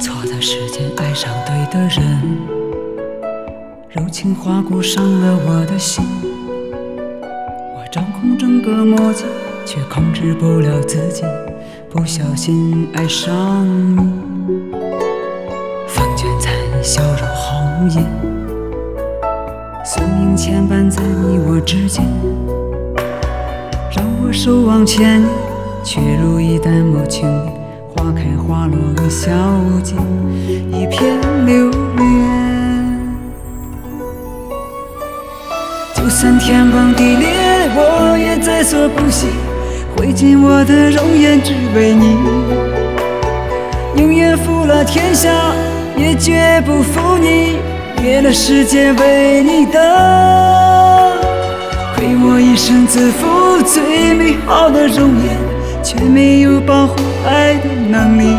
错的时间爱上对的人，柔情划过伤了我的心。我掌控整个魔界，却控制不了自己，不小心爱上你。红颜，宿命牵绊在你我之间，让我手往前移，却如一淡墨轻莲，花开花落微笑间，一片留恋。就算天崩地裂，我也在所不惜，挥尽我的容颜只为你，宁愿负了天下，也绝不负你，灭了世界为你等。亏我一生自负最美好的容颜，却没有保护爱的能力。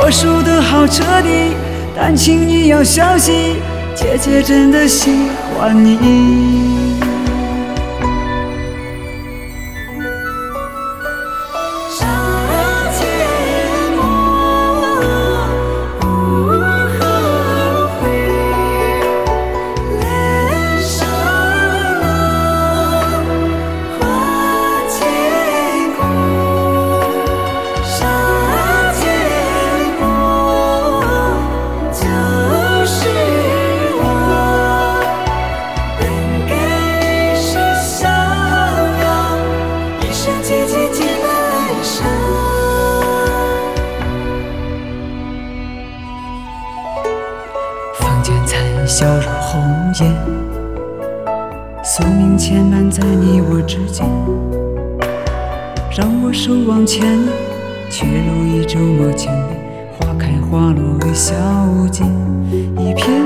我输得好彻底，但请你要相信，姐姐真的喜欢你。笑如红颜，宿命牵绊在你我之间，让我手往前，却如一周末清莲，花开花落微笑间，一片